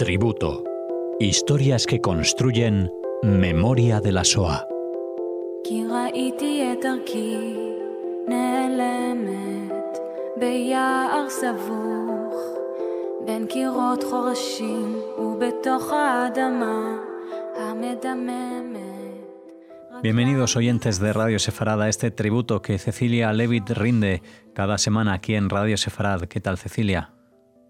Tributo. Historias que construyen memoria de la SOA. Bienvenidos oyentes de Radio Sefarad a este tributo que Cecilia Levitt rinde cada semana aquí en Radio Sefarad. ¿Qué tal Cecilia?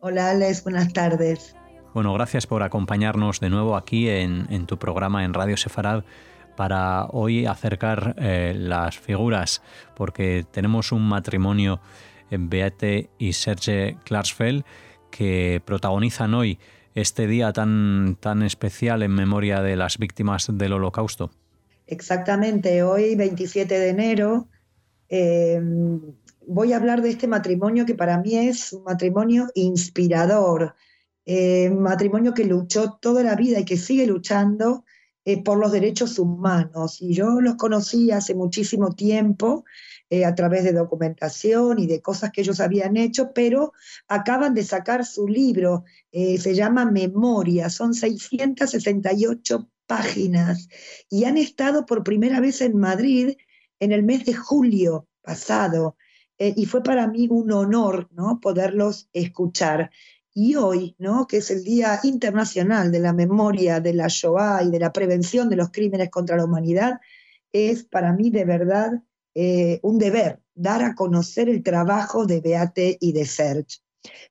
Hola Alex, buenas tardes. Bueno, gracias por acompañarnos de nuevo aquí en, tu programa en Radio Sefarad para hoy acercar eh, las figuras, porque tenemos un matrimonio en Beate y Serge Klarsfeld que protagonizan hoy este día tan, tan especial en memoria de las víctimas del Holocausto. Exactamente, hoy 27 de enero eh, voy a hablar de este matrimonio que para mí es un matrimonio inspirador, eh, matrimonio que luchó toda la vida y que sigue luchando eh, por los derechos humanos. Y yo los conocí hace muchísimo tiempo eh, a través de documentación y de cosas que ellos habían hecho, pero acaban de sacar su libro, se llama Memoria, son 668 páginas y han estado por primera vez en Madrid en el mes de julio pasado. Y fue para mí un honor ¿no? poderlos escuchar. Y hoy, ¿no? que es el Día Internacional de la Memoria de la Shoah y de la Prevención de los Crímenes contra la Humanidad, es para mí de verdad eh, un deber dar a conocer el trabajo de Beate y de Serge.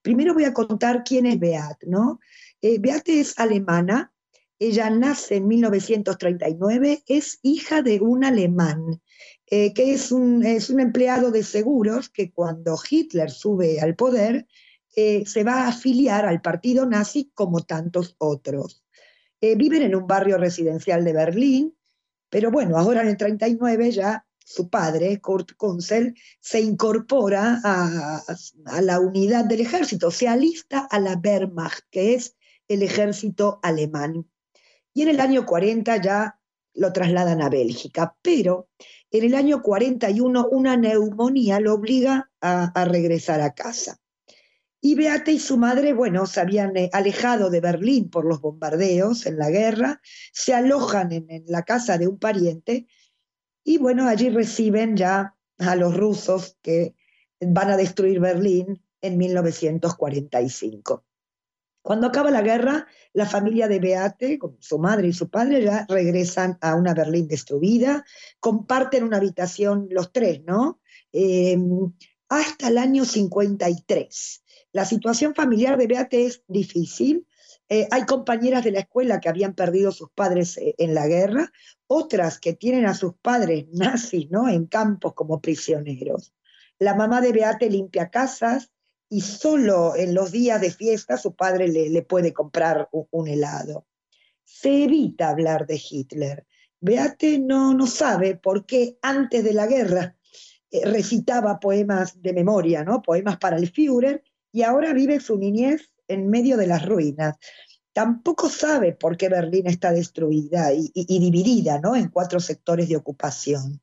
Primero voy a contar quién es Beate. ¿no? Eh, Beate es alemana, ella nace en 1939, es hija de un alemán, eh, que es un, es un empleado de seguros que cuando Hitler sube al poder, eh, se va a afiliar al partido nazi como tantos otros. Eh, viven en un barrio residencial de Berlín, pero bueno, ahora en el 39 ya su padre, Kurt Kunzel, se incorpora a, a, la unidad del ejército, se alista a la Wehrmacht, que es el ejército alemán. Y en el año 40 ya lo trasladan a Bélgica, pero en el año 41 una neumonía lo obliga a regresar a casa. Y Beate y su madre, bueno, se habían eh, alejado de Berlín por los bombardeos en la guerra, se alojan en, la casa de un pariente y bueno, allí reciben ya a los rusos que van a destruir Berlín en 1945. Cuando acaba la guerra, la familia de Beate, con su madre y su padre, ya regresan a una Berlín destruida, comparten una habitación los tres, ¿no? Eh, hasta el año 53. La situación familiar de Beate es difícil. Eh, hay compañeras de la escuela que habían perdido sus padres eh, en la guerra, otras que tienen a sus padres nazis ¿no? en campos como prisioneros. La mamá de Beate limpia casas y solo en los días de fiesta su padre le, puede comprar un, helado. Se evita hablar de Hitler. Beate no, no sabe por qué antes de la guerra eh, recitaba poemas de memoria, ¿no? poemas para el Führer, y ahora vive su niñez en medio de las ruinas. Tampoco sabe por qué Berlín está destruida y, dividida ¿no? en cuatro sectores de ocupación.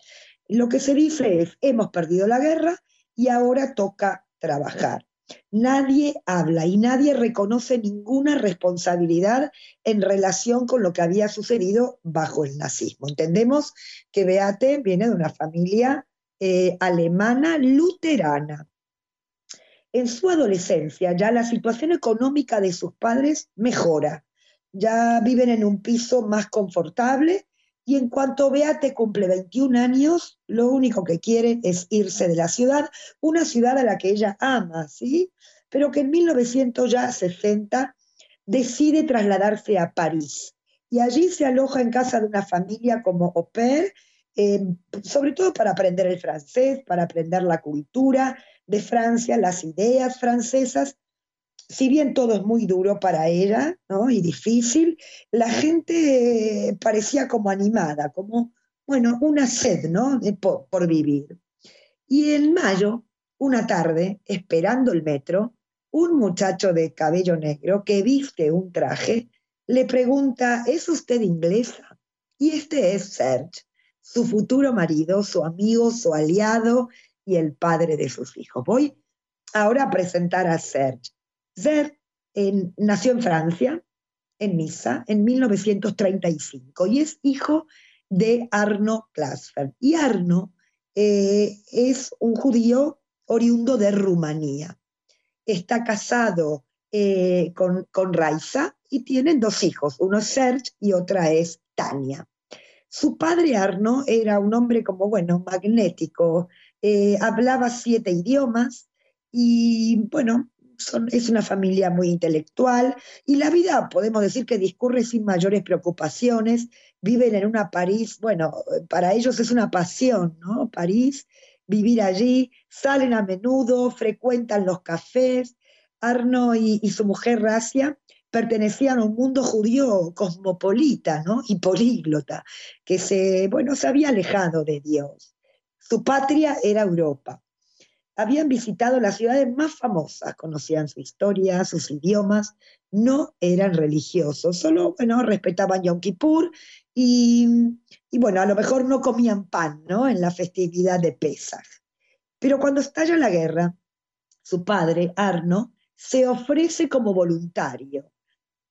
Lo que se dice es, hemos perdido la guerra y ahora toca trabajar. Nadie habla y nadie reconoce ninguna responsabilidad en relación con lo que había sucedido bajo el nazismo. Entendemos que Beate viene de una familia eh, alemana luterana en su adolescencia ya la situación económica de sus padres mejora. Ya viven en un piso más confortable y en cuanto Beate cumple 21 años, lo único que quiere es irse de la ciudad, una ciudad a la que ella ama, ¿sí? Pero que en 1960 decide trasladarse a París y allí se aloja en casa de una familia como au pair, eh, sobre todo para aprender el francés, para aprender la cultura, de Francia, las ideas francesas, si bien todo es muy duro para ella ¿no? y difícil, la gente eh, parecía como animada, como, bueno, una sed ¿no? por, por vivir. Y en mayo, una tarde, esperando el metro, un muchacho de cabello negro que viste un traje le pregunta, ¿es usted inglesa? Y este es Serge, su futuro marido, su amigo, su aliado, y el padre de sus hijos. Voy ahora a presentar a Serge. Serge nació en Francia, en Niza, en 1935, y es hijo de Arno Klasfer. Y Arno eh, es un judío oriundo de Rumanía. Está casado eh, con, con Raiza y tienen dos hijos, uno es Serge y otra es Tania. Su padre Arno era un hombre como, bueno, magnético, eh, hablaba siete idiomas y, bueno, es una familia muy intelectual y la vida, podemos decir que discurre sin mayores preocupaciones, viven en una París, bueno, para ellos es una pasión, ¿no? París, vivir allí, salen a menudo, frecuentan los cafés. Arno y, y su mujer Racia pertenecían a un mundo judío cosmopolita ¿no? y políglota, que se, bueno, se había alejado de Dios. Su patria era Europa. Habían visitado las ciudades más famosas, conocían su historia, sus idiomas, no eran religiosos, solo bueno, respetaban Yom Kippur y, y bueno, a lo mejor no comían pan ¿no? en la festividad de Pesach. Pero cuando estalla la guerra, su padre, Arno, se ofrece como voluntario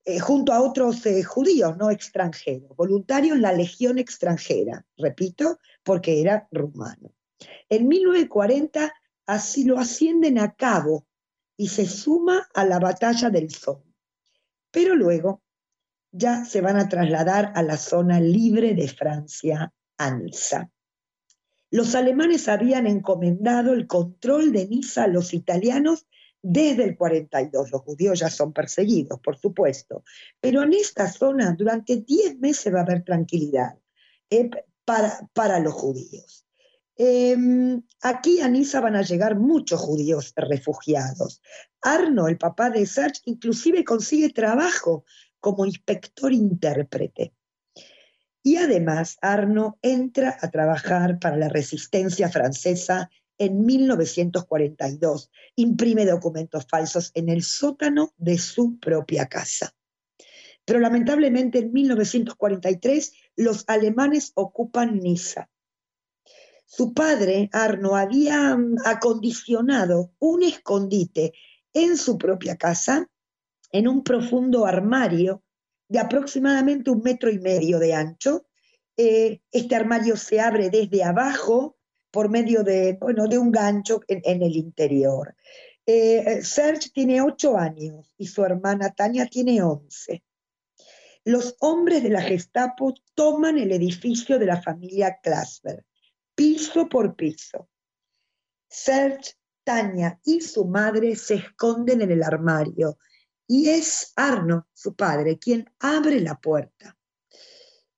eh, junto a otros eh, judíos no extranjeros, voluntario en la Legión extranjera, repito, porque era rumano. En 1940 así lo ascienden a cabo y se suma a la batalla del Somme. Pero luego ya se van a trasladar a la zona libre de Francia, a. Los alemanes habían encomendado el control de Niza a los italianos desde el 42. Los judíos ya son perseguidos, por supuesto, pero en esta zona durante 10 meses va a haber tranquilidad eh, para, para, los judíos. Em, aquí a Niza van a llegar muchos judíos refugiados. Arno, el papá de Serge, inclusive consigue trabajo como inspector intérprete. Y además Arno entra a trabajar para la resistencia francesa en 1942 imprime documentos falsos en el sótano de su propia casa. Pero lamentablemente en 1943 los alemanes ocupan Niza. Su padre, Arno, había mm, acondicionado un escondite en su propia casa, en un profundo armario de aproximadamente un metro y medio de ancho. Eh, este armario se abre desde abajo por medio de, bueno, de un gancho en, el interior. Eh, Serge tiene ocho años y su hermana Tania tiene once. Los hombres de la Gestapo toman el edificio de la familia Klasberg, piso por piso. Serge, Tania y su madre se esconden en el armario y es Arno, su padre, quien abre la puerta.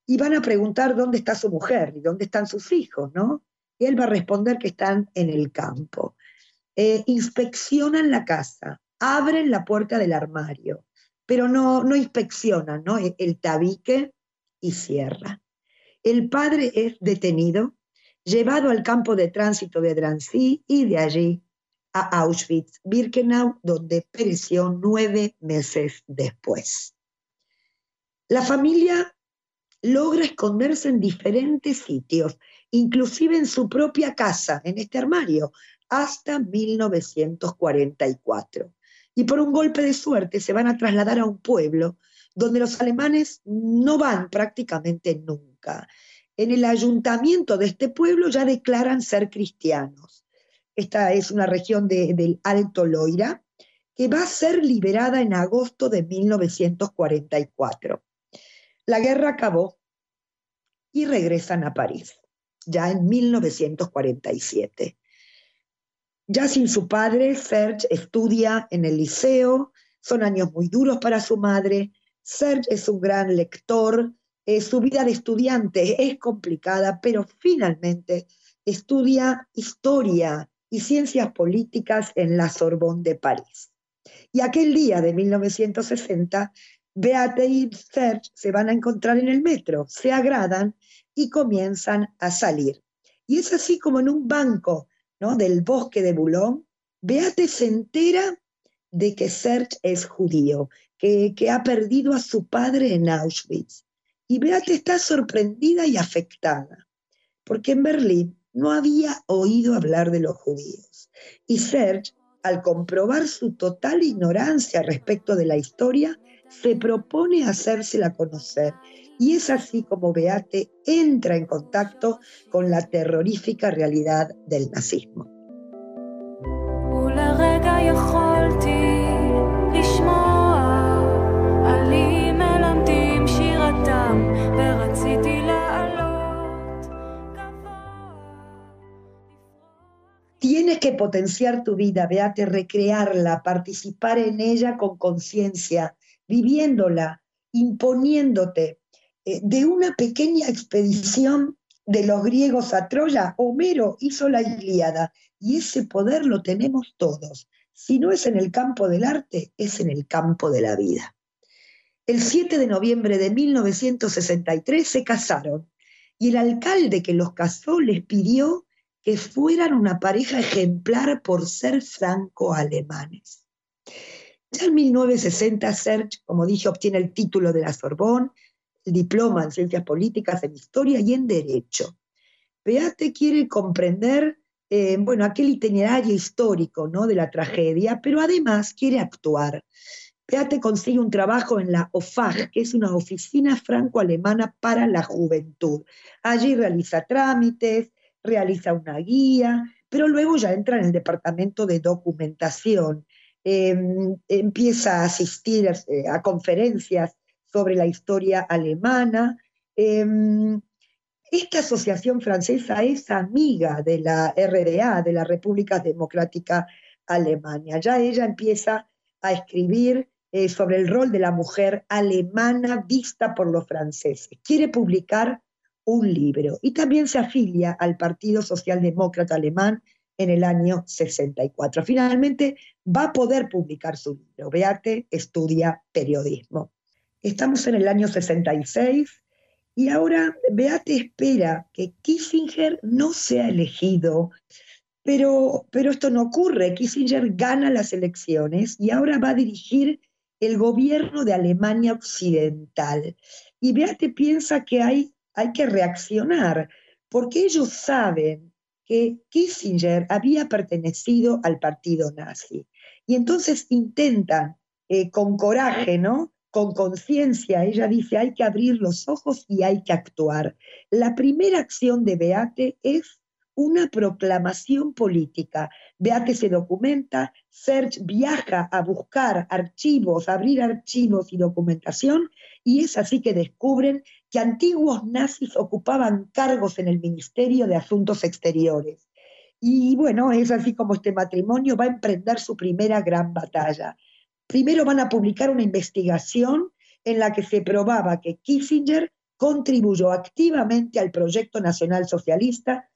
Y van a preguntar dónde está su mujer y dónde están sus hijos, ¿no? Y él va a responder que están en el campo. Eh, inspeccionan la casa, abren la puerta del armario, pero no, no inspeccionan ¿no? E, el tabique y cierran. El padre es detenido, llevado al campo de tránsito de Drancy y de allí a Auschwitz-Birkenau, donde pereció nueve meses después. La familia logra esconderse en diferentes sitios inclusive en su propia casa, en este armario, hasta 1944. Y por un golpe de suerte se van a trasladar a un pueblo donde los alemanes no van prácticamente nunca. En el ayuntamiento de este pueblo ya declaran ser cristianos. Esta es una región del Alto Loira que va a ser liberada en agosto de 1944. La guerra acabó y regresan a París ya en 1947. Ya sin su padre, Serge estudia en el liceo, son años muy duros para su madre. Serge es un gran lector, eh, su vida de estudiante es complicada, pero finalmente estudia historia y ciencias políticas en la Sorbonne de París. Y aquel día de 1960, Beate y Serge se van a encontrar en el metro, se agradan y comienzan a salir. Y es así como en un banco ¿no? del bosque de Boulogne, Beate se entera de que Serge es judío, que, que ha perdido a su padre en Auschwitz. Y Beate está sorprendida y afectada, porque en Berlín no había oído hablar de los judíos. Y Serge al comprobar su total ignorancia respecto de la historia, se propone hacérsela conocer. Y es así como Beate entra en contacto con la terrorífica realidad del nazismo. Tienes que potenciar tu vida, Beate, recrearla, participar en ella con conciencia, viviéndola, imponiéndote. Eh, de una pequeña expedición de los griegos a Troya, Homero hizo la Ilíada y ese poder lo tenemos todos. Si no es en el campo del arte, es en el campo de la vida. El 7 de noviembre de 1963 se casaron y el alcalde que los casó les pidió que fueran una pareja ejemplar por ser franco-alemanes. Ya en 1960, Serge, como dije, obtiene el título de la Sorbonne, el diploma en Ciencias Políticas, en Historia y en Derecho. Beate quiere comprender, eh, bueno, aquel itinerario histórico ¿no? de la tragedia, pero además quiere actuar. Beate consigue un trabajo en la OFAG, que es una oficina franco-alemana para la juventud. Allí realiza trámites, realiza una guía, pero luego ya entra en el departamento de documentación, em, empieza a asistir eh, a conferencias sobre la historia alemana. Em, esta asociación francesa es amiga de la RDA, de la República Democrática Alemania. Ya ella empieza a escribir eh, sobre el rol de la mujer alemana vista por los franceses. Quiere publicar un libro y también se afilia al Partido Socialdemócrata Alemán en el año 64. Finalmente va a poder publicar su libro. Beate estudia periodismo. Estamos en el año 66 y ahora Beate espera que Kissinger no sea elegido, pero, pero esto no ocurre. Kissinger gana las elecciones y ahora va a dirigir el gobierno de Alemania Occidental. Y Beate piensa que hay hay que reaccionar, porque ellos saben que Kissinger había pertenecido al partido nazi. Y entonces intentan, eh, con coraje, ¿no? con conciencia, ella dice, hay que abrir los ojos y hay que actuar. La primera acción de Beate es una proclamación política. Beate se documenta, Serge viaja a buscar archivos, abrir archivos y documentación, y es así que descubren que antiguos nazis ocupaban cargos en el Ministerio de Asuntos Exteriores. Y bueno, es así como este matrimonio va a emprender su primera gran batalla. Primero van a publicar una investigación en la que se probaba que Kissinger contribuyó activamente al proyecto nacional socialista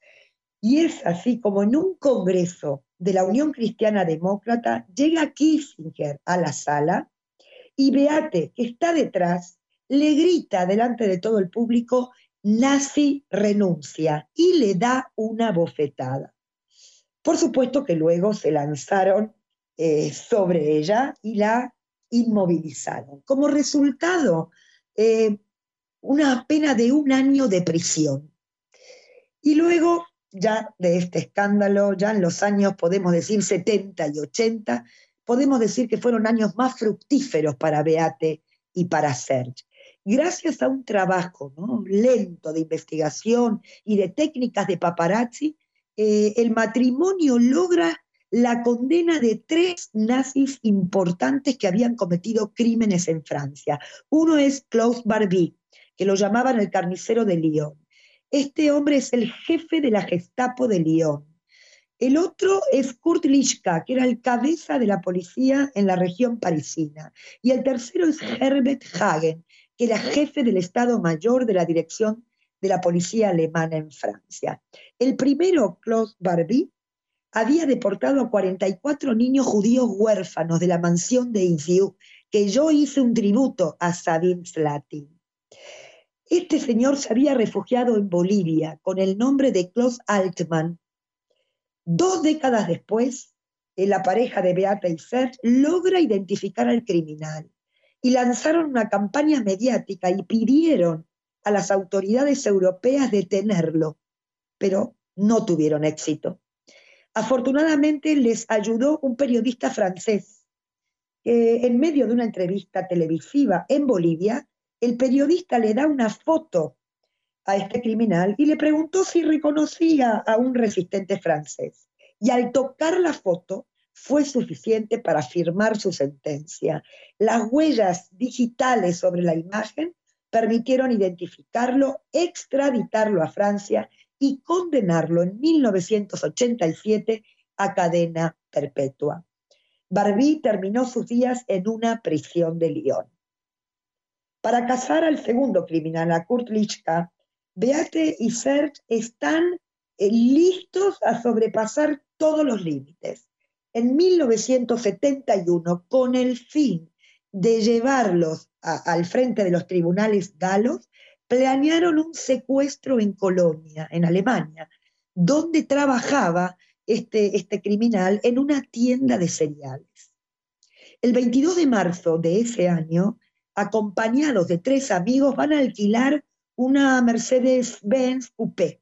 y es así como en un congreso de la Unión Cristiana Demócrata llega Kissinger a la sala y Beate, que está detrás, le grita delante de todo el público, nazi renuncia, y le da una bofetada. Por supuesto que luego se lanzaron eh, sobre ella y la inmovilizaron. Como resultado, eh, una pena de un año de prisión. Y luego, ya de este escándalo, ya en los años, podemos decir 70 y 80, podemos decir que fueron años más fructíferos para Beate y para Serge gracias a un trabajo lento de investigación y de técnicas de paparazzi, eh, el matrimonio logra la condena de tres nazis importantes que habían cometido crímenes en Francia. Uno es Klaus Barbie, que lo llamaban el carnicero de Lyon. Este hombre es el jefe de la Gestapo de Lyon. El otro es Kurt Lischka, que era el cabeza de la policía en la región parisina. Y el tercero es Herbert Hagen, que era jefe del Estado Mayor de la Dirección de la Policía Alemana en Francia. El primero, Klaus Barbie, había deportado a 44 niños judíos huérfanos de la mansión de Infiu, que yo hice un tributo a Sabine Slatin. Este señor se había refugiado en Bolivia con el nombre de Klaus Altmann. Dos décadas después, la pareja de Beata y Serge logra identificar al criminal y lanzaron una campaña mediática y pidieron a las autoridades europeas detenerlo, pero no tuvieron éxito. Afortunadamente les ayudó un periodista francés. en medio de una entrevista televisiva en Bolivia, el periodista le da una foto a este criminal y le preguntó si reconocía a un resistente francés. Y al tocar la foto fue suficiente para firmar su sentencia. Las huellas digitales sobre la imagen permitieron identificarlo, extraditarlo a Francia y condenarlo en 1987 a cadena perpetua. Barbie terminó sus días en una prisión de Lyon. Para cazar al segundo criminal, a Kurt Lichka, Beate y Serge están eh, listos a sobrepasar todos los límites. En 1971, con el fin de llevarlos al frente de los tribunales galos, planearon un secuestro en Colonia, en Alemania, donde trabajaba este, este criminal en una tienda de cereales. El 22 de marzo de ese año, acompañados de tres amigos, van a alquilar una Mercedes-Benz Coupé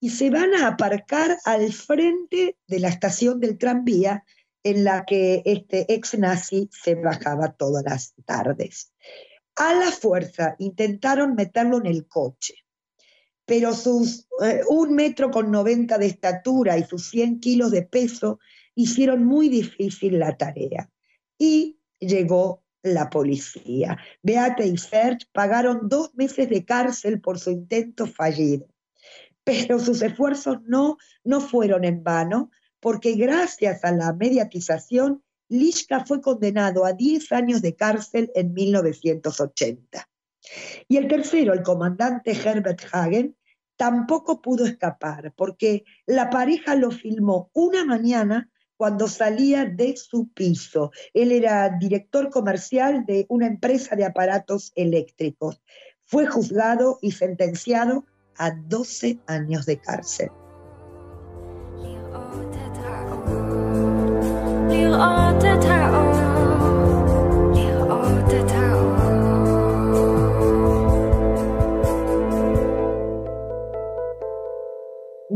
y se van a aparcar al frente de la estación del tranvía en la que este ex nazi se bajaba todas las tardes. A la fuerza intentaron meterlo en el coche, pero sus eh, un metro con 90 de estatura y sus 100 kilos de peso hicieron muy difícil la tarea. Y llegó la policía. Beate y Serge pagaron dos meses de cárcel por su intento fallido. Pero sus esfuerzos no, no fueron en vano, porque gracias a la mediatización, Lischka fue condenado a 10 años de cárcel en 1980. Y el tercero, el comandante Herbert Hagen, tampoco pudo escapar, porque la pareja lo filmó una mañana cuando salía de su piso. Él era director comercial de una empresa de aparatos eléctricos. Fue juzgado y sentenciado a 12 años de cárcel.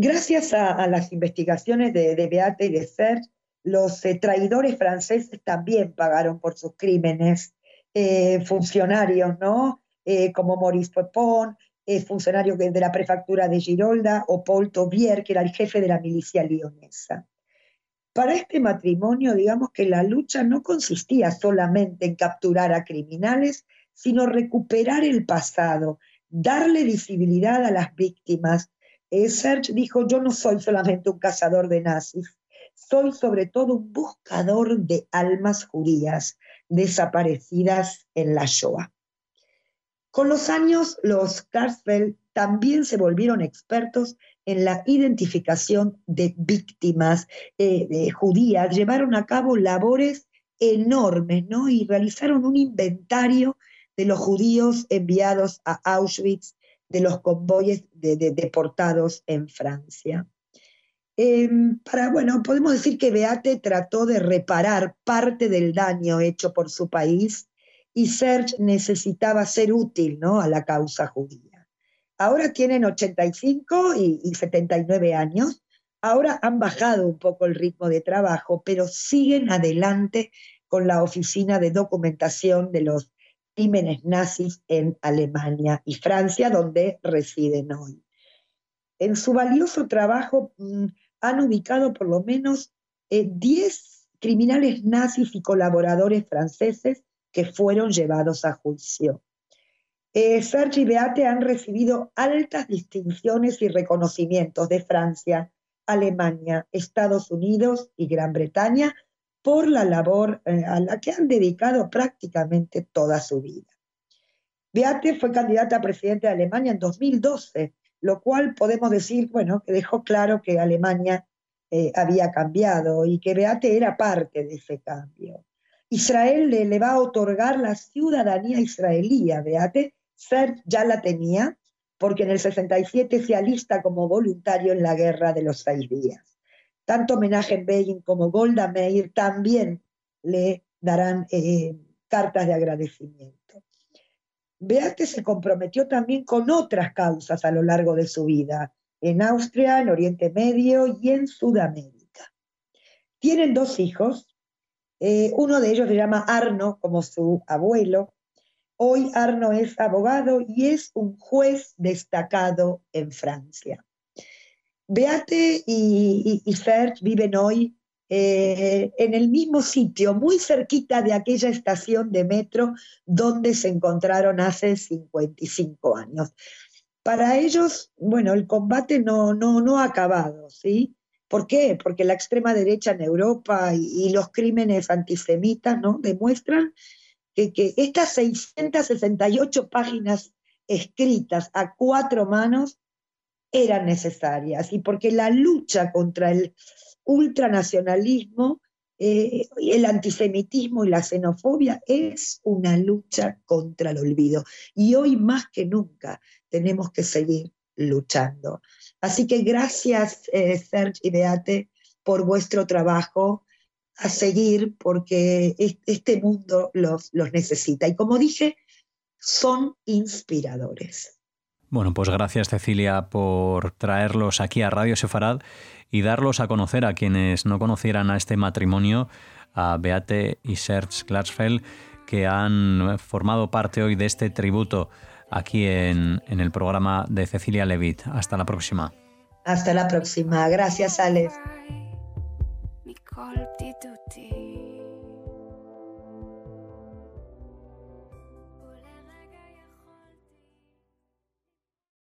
Gracias a, las investigaciones de, Beate y de Serge, los eh, traidores franceses también pagaron por sus crímenes. Eh, funcionarios, ¿no? Eh, como Maurice Pepon, funcionario de la prefectura de Girolda, o Paul Tobier, que era el jefe de la milicia lionesa. Para este matrimonio, digamos que la lucha no consistía solamente en capturar a criminales, sino recuperar el pasado, darle visibilidad a las víctimas, eh, Serge dijo, yo no soy solamente un cazador de nazis, soy sobre todo un buscador de almas judías desaparecidas en la Shoah. Con los años, los Karsfeld también se volvieron expertos en la identificación de víctimas eh, judías, llevaron a cabo labores enormes, ¿no? Y realizaron un inventario de los judíos enviados a Auschwitz de los convoyes de, deportados en Francia. Em, para, bueno, podemos decir que Beate trató de reparar parte del daño hecho por su país y Serge necesitaba ser útil ¿no? a la causa judía. Ahora tienen 85 y, y 79 años, ahora han bajado un poco el ritmo de trabajo, pero siguen adelante con la oficina de documentación de los crímenes nazis en Alemania y Francia, donde residen hoy. En su valioso trabajo mm, han ubicado por lo menos 10 eh, criminales nazis y colaboradores franceses que fueron llevados a juicio. Eh, y Beate han recibido altas distinciones y reconocimientos de Francia, Alemania, Estados Unidos y Gran Bretaña por la labor eh, a la que han dedicado prácticamente toda su vida. Beate fue candidata a presidente de Alemania en 2012, lo cual podemos decir, bueno, que dejó claro que Alemania eh, había cambiado y que Beate era parte de ese cambio. Israel le, va a otorgar la ciudadanía israelí a Beate, Ser ya la tenía, porque en el 67 se alista como voluntario en la guerra de los seis días tanto Menachem Begin como Golda Meir también le darán eh, cartas de agradecimiento. Beate se comprometió también con otras causas a lo largo de su vida, en Austria, en Oriente Medio y en Sudamérica. Tienen dos hijos, eh, uno de ellos se llama Arno, como su abuelo. Hoy Arno es abogado y es un juez destacado en Francia. Beate y, y, viven hoy eh, en el mismo sitio, muy cerquita de aquella estación de metro donde se encontraron hace 55 años. Para ellos, bueno, el combate no, no, no ha acabado, ¿sí? ¿Por qué? Porque la extrema derecha en Europa y, los crímenes antisemitas ¿no? demuestran que, que, estas 668 páginas escritas a cuatro manos eran necesarias y porque la lucha contra el ultranacionalismo, eh, el antisemitismo y la xenofobia es una lucha contra el olvido. Y hoy más que nunca tenemos que seguir luchando. Así que gracias, eh, Serge y Beate, por vuestro trabajo a seguir, porque este mundo los, los necesita. Y como dije, son inspiradores. Bueno, pues gracias Cecilia por traerlos aquí a Radio Sefarad y darlos a conocer a quienes no conocieran a este matrimonio, a Beate y Serge Glatzfeld, que han formado parte hoy de este tributo aquí en, en el programa de Cecilia Levit. Hasta la próxima. Hasta la próxima. Gracias, Alex.